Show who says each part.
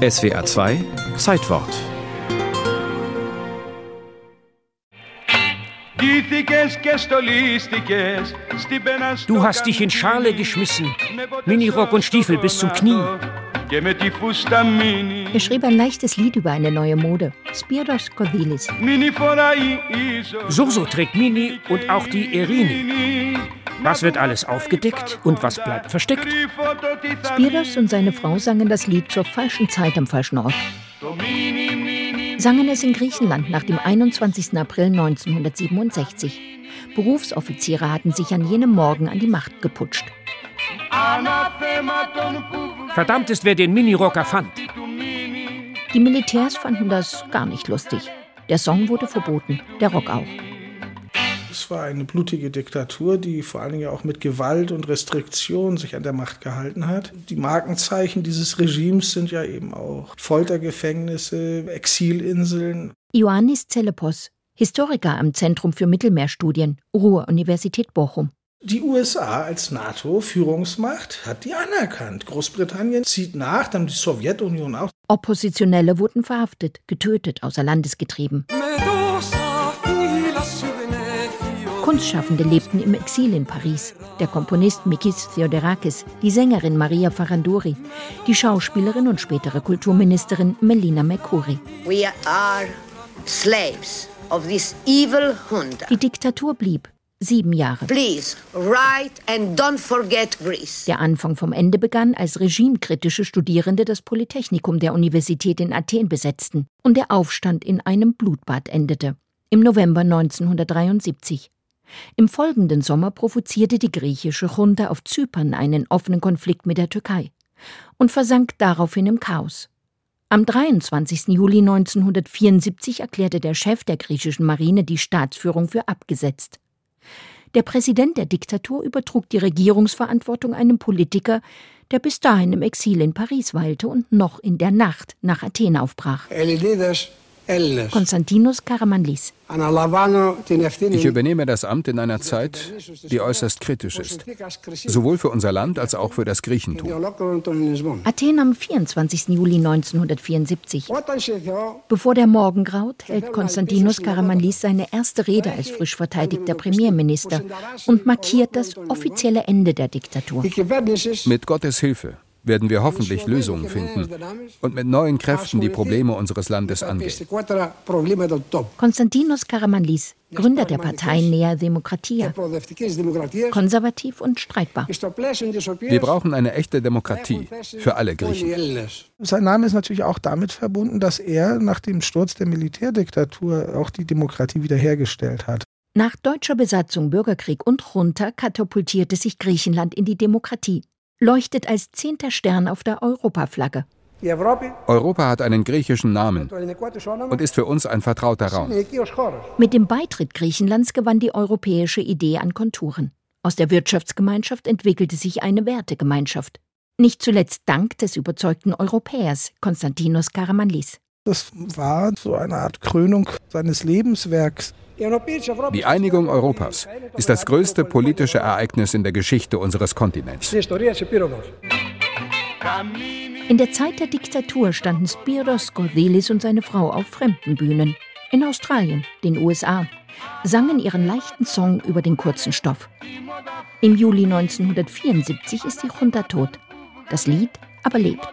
Speaker 1: SWA 2 Zeitwort
Speaker 2: Du hast dich in Schale geschmissen, Minirock und Stiefel bis zum Knie.
Speaker 3: Er schrieb ein leichtes Lied über eine neue Mode, Spiros Kodilis.
Speaker 2: Surso trägt Mini und auch die Erini. Was wird alles aufgedeckt und was bleibt versteckt?
Speaker 3: Spiros und seine Frau sangen das Lied zur falschen Zeit am falschen Ort. Sangen es in Griechenland nach dem 21. April 1967. Berufsoffiziere hatten sich an jenem Morgen an die Macht geputscht.
Speaker 2: Verdammt ist, wer den Minirocker fand.
Speaker 3: Die Militärs fanden das gar nicht lustig. Der Song wurde verboten, der Rock auch.
Speaker 4: Es war eine blutige Diktatur, die vor allen Dingen auch mit Gewalt und Restriktion sich an der Macht gehalten hat. Die Markenzeichen dieses Regimes sind ja eben auch Foltergefängnisse, Exilinseln.
Speaker 3: Ioannis Zelepos, Historiker am Zentrum für Mittelmeerstudien, Ruhr-Universität Bochum.
Speaker 4: Die USA als NATO-Führungsmacht hat die anerkannt. Großbritannien zieht nach, dann die Sowjetunion auch.
Speaker 3: Oppositionelle wurden verhaftet, getötet, außer Landes getrieben. Kunstschaffende lebten im Exil in Paris. Der Komponist Mikis Theodorakis, die Sängerin Maria Faranduri, die Schauspielerin und spätere Kulturministerin Melina Mercouri.
Speaker 5: We are slaves of this evil junta.
Speaker 3: Die Diktatur blieb. Sieben Jahre.
Speaker 5: Please, write and don't forget Greece.
Speaker 3: Der Anfang vom Ende begann, als regimekritische Studierende das Polytechnikum der Universität in Athen besetzten und der Aufstand in einem Blutbad endete. Im November 1973. Im folgenden Sommer provozierte die griechische Junta auf Zypern einen offenen Konflikt mit der Türkei und versank daraufhin im Chaos. Am 23. Juli 1974 erklärte der Chef der griechischen Marine die Staatsführung für abgesetzt. Der Präsident der Diktatur übertrug die Regierungsverantwortung einem Politiker, der bis dahin im Exil in Paris weilte und noch in der Nacht nach Athen aufbrach. Konstantinos Karamanlis.
Speaker 6: Ich übernehme das Amt in einer Zeit, die äußerst kritisch ist. Sowohl für unser Land als auch für das Griechentum.
Speaker 3: Athen am 24. Juli 1974. Bevor der Morgen graut, hält Konstantinos Karamanlis seine erste Rede als frisch verteidigter Premierminister und markiert das offizielle Ende der Diktatur.
Speaker 6: Mit Gottes Hilfe werden wir hoffentlich Lösungen finden und mit neuen Kräften die Probleme unseres Landes angehen.
Speaker 3: Konstantinos Karamanlis, Gründer der Partei Nea Demokratia, konservativ und streitbar.
Speaker 6: Wir brauchen eine echte Demokratie für alle Griechen.
Speaker 4: Sein Name ist natürlich auch damit verbunden, dass er nach dem Sturz der Militärdiktatur auch die Demokratie wiederhergestellt hat.
Speaker 3: Nach deutscher Besatzung, Bürgerkrieg und Junta katapultierte sich Griechenland in die Demokratie leuchtet als zehnter Stern auf der Europaflagge.
Speaker 6: Europa hat einen griechischen Namen und ist für uns ein vertrauter Raum.
Speaker 3: Mit dem Beitritt Griechenlands gewann die europäische Idee an Konturen. Aus der Wirtschaftsgemeinschaft entwickelte sich eine Wertegemeinschaft. Nicht zuletzt dank des überzeugten Europäers Konstantinos Karamanlis.
Speaker 4: Das war so eine Art Krönung seines Lebenswerks.
Speaker 6: Die Einigung Europas ist das größte politische Ereignis in der Geschichte unseres Kontinents.
Speaker 3: In der Zeit der Diktatur standen Spiros Gordelis und seine Frau auf fremden Bühnen. In Australien, den USA, sangen ihren leichten Song über den kurzen Stoff. Im Juli 1974 ist die Junta tot. Das Lied aber lebt.